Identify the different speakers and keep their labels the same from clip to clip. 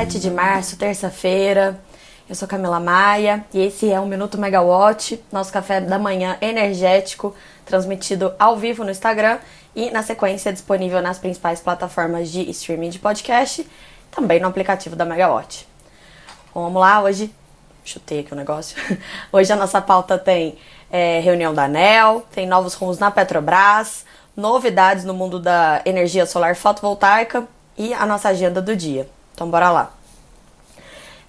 Speaker 1: 7 de março, terça-feira. Eu sou Camila Maia e esse é o Minuto Megawatt, nosso café da manhã energético, transmitido ao vivo no Instagram e na sequência disponível nas principais plataformas de streaming de podcast, também no aplicativo da Megawatt. Vamos lá, hoje. Chutei aqui o negócio. Hoje a nossa pauta tem é, reunião da ANEL, tem novos rumos na Petrobras, novidades no mundo da energia solar fotovoltaica e a nossa agenda do dia. Então, bora lá.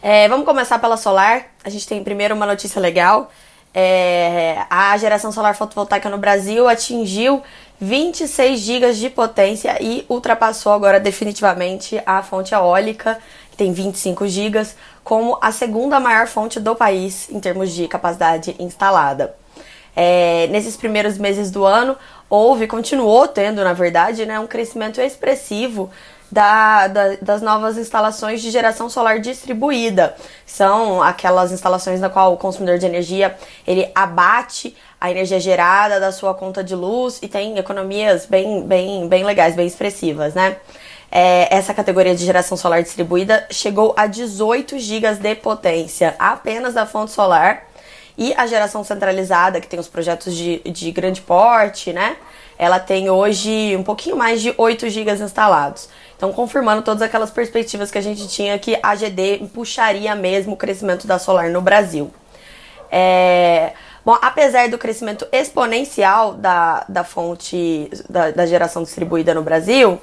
Speaker 1: É, vamos começar pela solar. A gente tem primeiro uma notícia legal. É, a geração solar fotovoltaica no Brasil atingiu 26 GB de potência e ultrapassou agora definitivamente a fonte eólica, que tem 25 GB, como a segunda maior fonte do país em termos de capacidade instalada. É, nesses primeiros meses do ano, houve, continuou tendo, na verdade, né, um crescimento expressivo da, da, das novas instalações de geração solar distribuída. São aquelas instalações na qual o consumidor de energia ele abate a energia gerada da sua conta de luz e tem economias bem, bem, bem legais, bem expressivas, né? É, essa categoria de geração solar distribuída chegou a 18 GB de potência apenas da fonte solar e a geração centralizada, que tem os projetos de, de grande porte, né? Ela tem hoje um pouquinho mais de 8 GB instalados. Então, confirmando todas aquelas perspectivas que a gente tinha que a GD puxaria mesmo o crescimento da solar no Brasil. É... Bom, apesar do crescimento exponencial da, da fonte da, da geração distribuída no Brasil,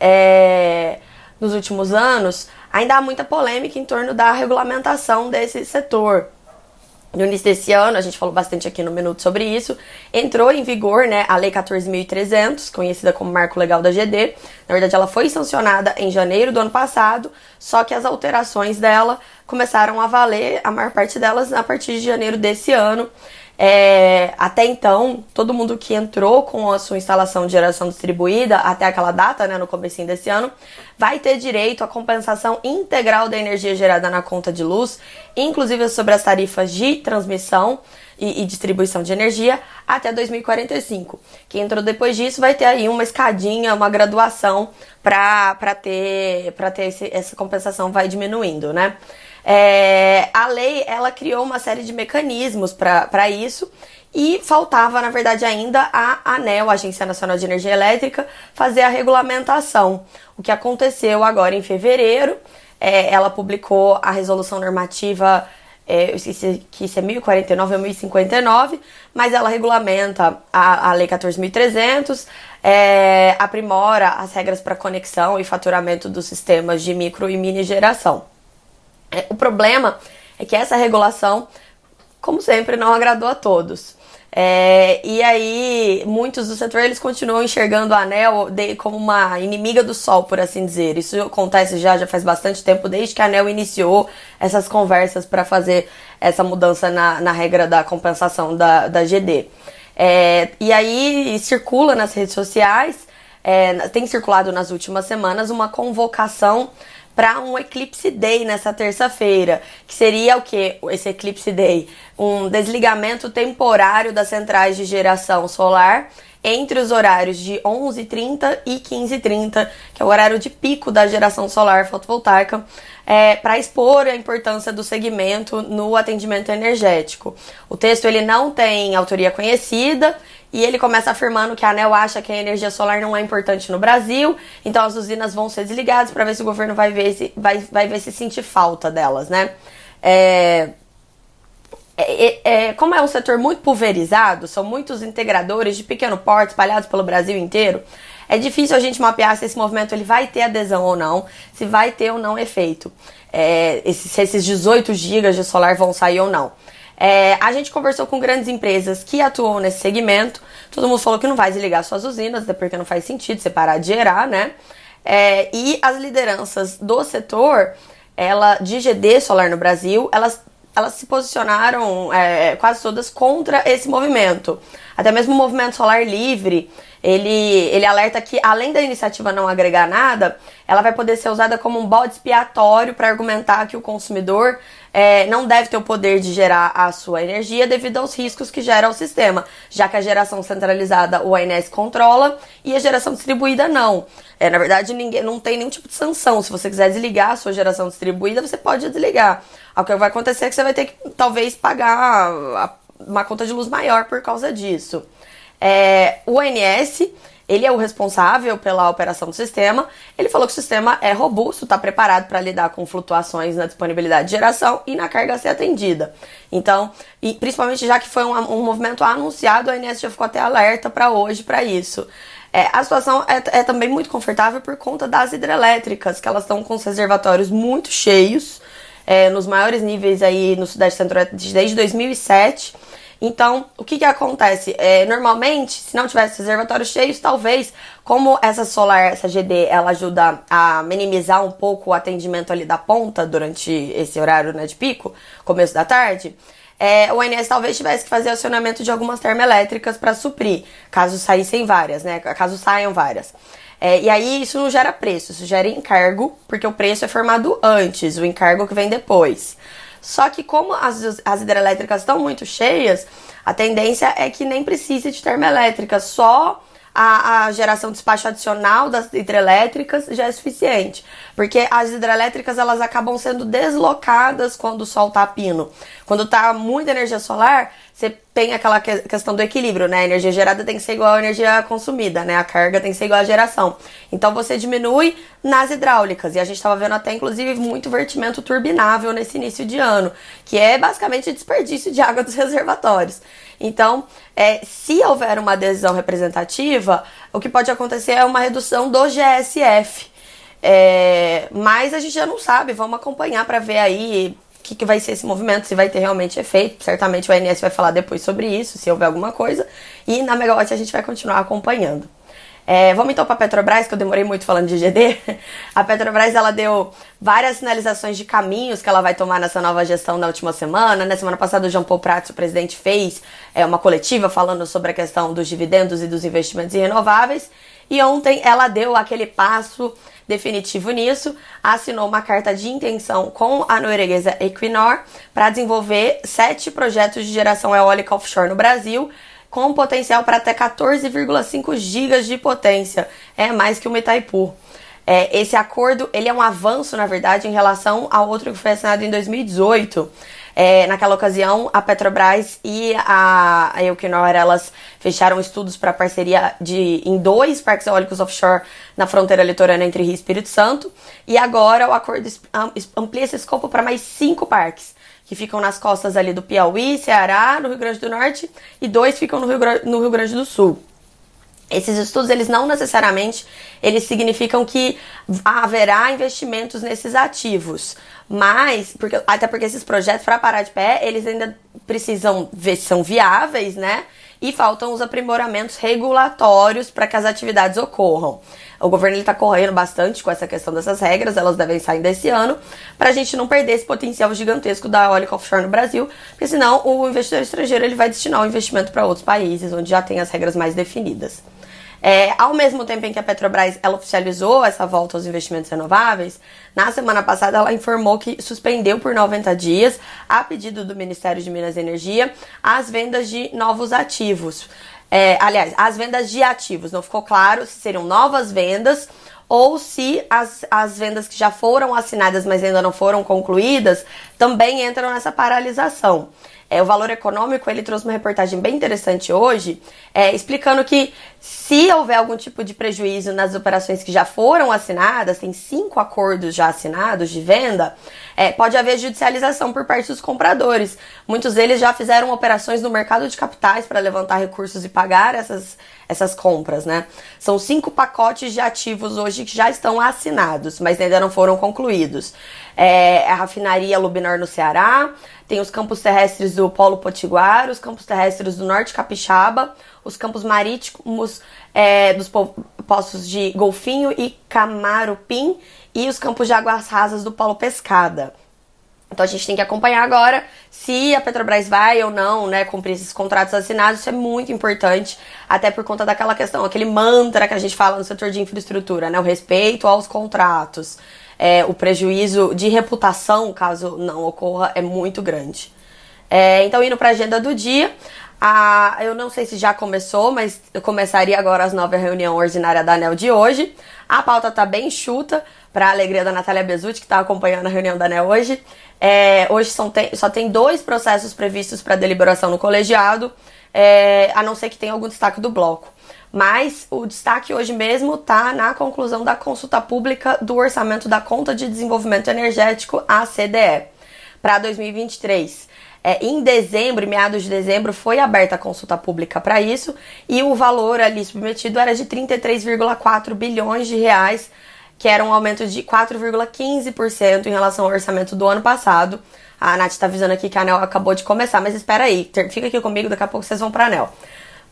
Speaker 1: é... nos últimos anos, ainda há muita polêmica em torno da regulamentação desse setor. No início desse ano, a gente falou bastante aqui no Minuto sobre isso, entrou em vigor né, a Lei 14.300, conhecida como Marco Legal da GD. Na verdade, ela foi sancionada em janeiro do ano passado, só que as alterações dela começaram a valer, a maior parte delas, a partir de janeiro desse ano. É, até então, todo mundo que entrou com a sua instalação de geração distribuída até aquela data, né, no começo desse ano, vai ter direito à compensação integral da energia gerada na conta de luz, inclusive sobre as tarifas de transmissão e, e distribuição de energia até 2045. Quem entrou depois disso vai ter aí uma escadinha, uma graduação para ter, pra ter esse, essa compensação vai diminuindo, né? É, a lei ela criou uma série de mecanismos para isso e faltava, na verdade, ainda a ANEL, a Agência Nacional de Energia Elétrica, fazer a regulamentação. O que aconteceu agora em fevereiro, é, ela publicou a resolução normativa, é, eu esqueci que isso é 1049 ou 1059, mas ela regulamenta a, a Lei 14.300, é, aprimora as regras para conexão e faturamento dos sistemas de micro e mini geração. É, o problema é que essa regulação, como sempre, não agradou a todos. É, e aí, muitos do setor eles continuam enxergando a ANEL de, como uma inimiga do sol, por assim dizer. Isso acontece já, já faz bastante tempo, desde que a ANEL iniciou essas conversas para fazer essa mudança na, na regra da compensação da, da GD. É, e aí circula nas redes sociais, é, tem circulado nas últimas semanas uma convocação para um Eclipse Day nessa terça-feira, que seria o que esse Eclipse Day? Um desligamento temporário das centrais de geração solar entre os horários de 11h30 e 15h30, que é o horário de pico da geração solar fotovoltaica, é, para expor a importância do segmento no atendimento energético. O texto ele não tem autoria conhecida e ele começa afirmando que a ANEL acha que a energia solar não é importante no Brasil, então as usinas vão ser desligadas para ver se o governo vai ver se, vai, vai ver se sentir falta delas, né? É, é, é, como é um setor muito pulverizado, são muitos integradores de pequeno porte espalhados pelo Brasil inteiro, é difícil a gente mapear se esse movimento ele vai ter adesão ou não, se vai ter ou não efeito, é, se esses 18 gigas de solar vão sair ou não. É, a gente conversou com grandes empresas que atuam nesse segmento. Todo mundo falou que não vai desligar suas usinas, até porque não faz sentido você parar de gerar, né? É, e as lideranças do setor, ela de GD solar no Brasil, elas, elas se posicionaram é, quase todas contra esse movimento. Até mesmo o movimento solar livre, ele, ele alerta que além da iniciativa não agregar nada, ela vai poder ser usada como um bode expiatório para argumentar que o consumidor é, não deve ter o poder de gerar a sua energia devido aos riscos que gera o sistema, já que a geração centralizada o ANS controla e a geração distribuída não. É, na verdade, ninguém não tem nenhum tipo de sanção. Se você quiser desligar a sua geração distribuída, você pode desligar. O que vai acontecer é que você vai ter que talvez pagar uma conta de luz maior por causa disso. É, o ANS ele é o responsável pela operação do sistema. Ele falou que o sistema é robusto, está preparado para lidar com flutuações na disponibilidade de geração e na carga a ser atendida. Então, e principalmente já que foi um, um movimento anunciado, a ANS já ficou até alerta para hoje para isso. É, a situação é, é, também muito confortável por conta das hidrelétricas, que elas estão com os reservatórios muito cheios, é, nos maiores níveis aí no Sudeste Centro-Oeste desde 2007. Então, o que que acontece? É, normalmente, se não tivesse reservatórios cheios, talvez, como essa solar, essa GD, ela ajuda a minimizar um pouco o atendimento ali da ponta durante esse horário né, de pico, começo da tarde, é, o INS talvez tivesse que fazer acionamento de algumas termoelétricas para suprir, caso saíssem várias, né? Caso saiam várias. É, e aí isso não gera preço, isso gera encargo, porque o preço é formado antes, o encargo que vem depois. Só que como as, as hidrelétricas estão muito cheias, a tendência é que nem precise de termoelétrica, só a, a, geração de despacho adicional das hidrelétricas já é suficiente. Porque as hidrelétricas elas acabam sendo deslocadas quando o sol está pino. Quando está muita energia solar, você tem aquela questão do equilíbrio, né? A energia gerada tem que ser igual à energia consumida, né? A carga tem que ser igual à geração. Então você diminui nas hidráulicas. E a gente estava vendo até, inclusive, muito vertimento turbinável nesse início de ano, que é basicamente desperdício de água dos reservatórios. Então, é, se houver uma adesão representativa, o que pode acontecer é uma redução do GSF. É, mas a gente já não sabe, vamos acompanhar para ver aí o que, que, vai ser esse movimento, se vai ter realmente efeito. Certamente o ANS vai falar depois sobre isso, se houver alguma coisa. E na Megawatt a gente vai continuar acompanhando. É, vamos então para a Petrobras, que eu demorei muito falando de GD. A Petrobras ela deu várias sinalizações de caminhos que ela vai tomar nessa nova gestão na última semana. Na semana passada, o Jean Paul Prats, o presidente, fez é, uma coletiva falando sobre a questão dos dividendos e dos investimentos em renováveis. E ontem ela deu aquele passo definitivo nisso, assinou uma carta de intenção com a norueguesa Equinor para desenvolver sete projetos de geração eólica offshore no Brasil com potencial para até 14,5 gigas de potência. É mais que o Itaipu. É, esse acordo ele é um avanço, na verdade, em relação ao outro que foi assinado em 2018. É, naquela ocasião, a Petrobras e a, a Equinor, elas fecharam estudos para parceria de, em dois parques eólicos offshore na fronteira litorânea entre Rio e Espírito Santo. E agora o acordo amplia esse escopo para mais cinco parques que ficam nas costas ali do Piauí, Ceará, no Rio Grande do Norte, e dois ficam no Rio, no Rio Grande do Sul. Esses estudos, eles não necessariamente, eles significam que haverá investimentos nesses ativos, mas, porque, até porque esses projetos, para parar de pé, eles ainda precisam ver se são viáveis, né? E faltam os aprimoramentos regulatórios para que as atividades ocorram. O governo está correndo bastante com essa questão dessas regras, elas devem sair desse ano, para a gente não perder esse potencial gigantesco da eólica offshore no Brasil, porque senão o investidor estrangeiro ele vai destinar o investimento para outros países, onde já tem as regras mais definidas. É, ao mesmo tempo em que a Petrobras ela oficializou essa volta aos investimentos renováveis, na semana passada ela informou que suspendeu por 90 dias, a pedido do Ministério de Minas e Energia, as vendas de novos ativos. É, aliás, as vendas de ativos. Não ficou claro se seriam novas vendas ou se as, as vendas que já foram assinadas, mas ainda não foram concluídas, também entram nessa paralisação. É, o Valor Econômico ele trouxe uma reportagem bem interessante hoje, é, explicando que se houver algum tipo de prejuízo nas operações que já foram assinadas, tem cinco acordos já assinados de venda, é, pode haver judicialização por parte dos compradores. Muitos deles já fizeram operações no mercado de capitais para levantar recursos e pagar essas, essas compras, né? São cinco pacotes de ativos hoje que já estão assinados, mas ainda não foram concluídos. É, a refinaria Lubinor no Ceará, tem os campos terrestres do Polo Potiguar, os campos terrestres do Norte Capixaba, os campos marítimos é, dos poços de Golfinho e Camarupim e os campos de águas rasas do Polo Pescada. Então a gente tem que acompanhar agora se a Petrobras vai ou não, né, cumprir esses contratos assinados. Isso é muito importante, até por conta daquela questão, aquele mantra que a gente fala no setor de infraestrutura, né, o respeito aos contratos. É, o prejuízo de reputação, caso não ocorra, é muito grande. É, então, indo para a agenda do dia, a, eu não sei se já começou, mas eu começaria agora às nove reunião ordinária da ANEL de hoje. A pauta tá bem chuta, para a alegria da Natália Bezutti, que está acompanhando a reunião da ANEL hoje. É, hoje tem, só tem dois processos previstos para deliberação no colegiado, é, a não ser que tenha algum destaque do bloco. Mas o destaque hoje mesmo está na conclusão da consulta pública do orçamento da Conta de Desenvolvimento Energético, a CDE, para 2023. É, em dezembro, meados de dezembro, foi aberta a consulta pública para isso e o valor ali submetido era de 33,4 bilhões de reais, que era um aumento de 4,15% em relação ao orçamento do ano passado. A Nath está avisando aqui que a ANEL acabou de começar, mas espera aí, fica aqui comigo, daqui a pouco vocês vão para a ANEL.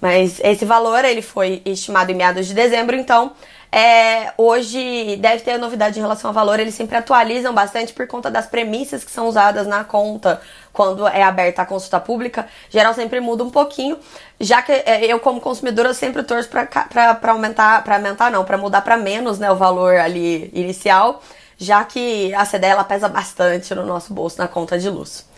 Speaker 1: Mas esse valor ele foi estimado em meados de dezembro, então é, hoje deve ter novidade em relação ao valor. Eles sempre atualizam bastante por conta das premissas que são usadas na conta quando é aberta a consulta pública. Geral sempre muda um pouquinho, já que é, eu como consumidora sempre torço para aumentar, para aumentar não, para mudar para menos, né, o valor ali inicial, já que a CDE ela pesa bastante no nosso bolso na conta de luz.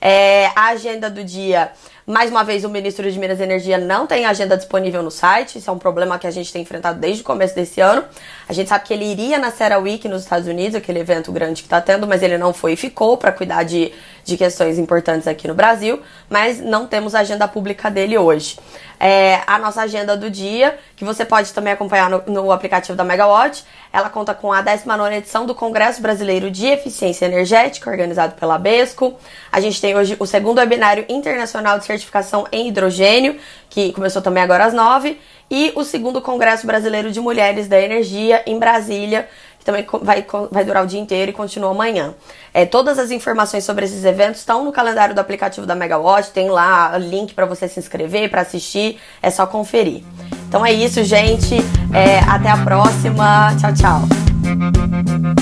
Speaker 1: É, a agenda do dia mais uma vez, o ministro de Minas e Energia não tem agenda disponível no site. Isso é um problema que a gente tem enfrentado desde o começo desse ano. A gente sabe que ele iria na CERAWeek nos Estados Unidos, aquele evento grande que está tendo, mas ele não foi e ficou para cuidar de, de questões importantes aqui no Brasil. Mas não temos agenda pública dele hoje. É, a nossa agenda do dia, que você pode também acompanhar no, no aplicativo da Megawatt, ela conta com a 19 edição do Congresso Brasileiro de Eficiência Energética, organizado pela BESCO. A gente tem hoje o segundo webinário internacional de certificação em hidrogênio, que começou também agora às 9, e o segundo Congresso Brasileiro de Mulheres da Energia em Brasília, que também vai, vai durar o dia inteiro e continua amanhã. É, todas as informações sobre esses eventos estão no calendário do aplicativo da Megawatt, tem lá link para você se inscrever, para assistir, é só conferir. Então é isso, gente. É, até a próxima. Tchau, tchau.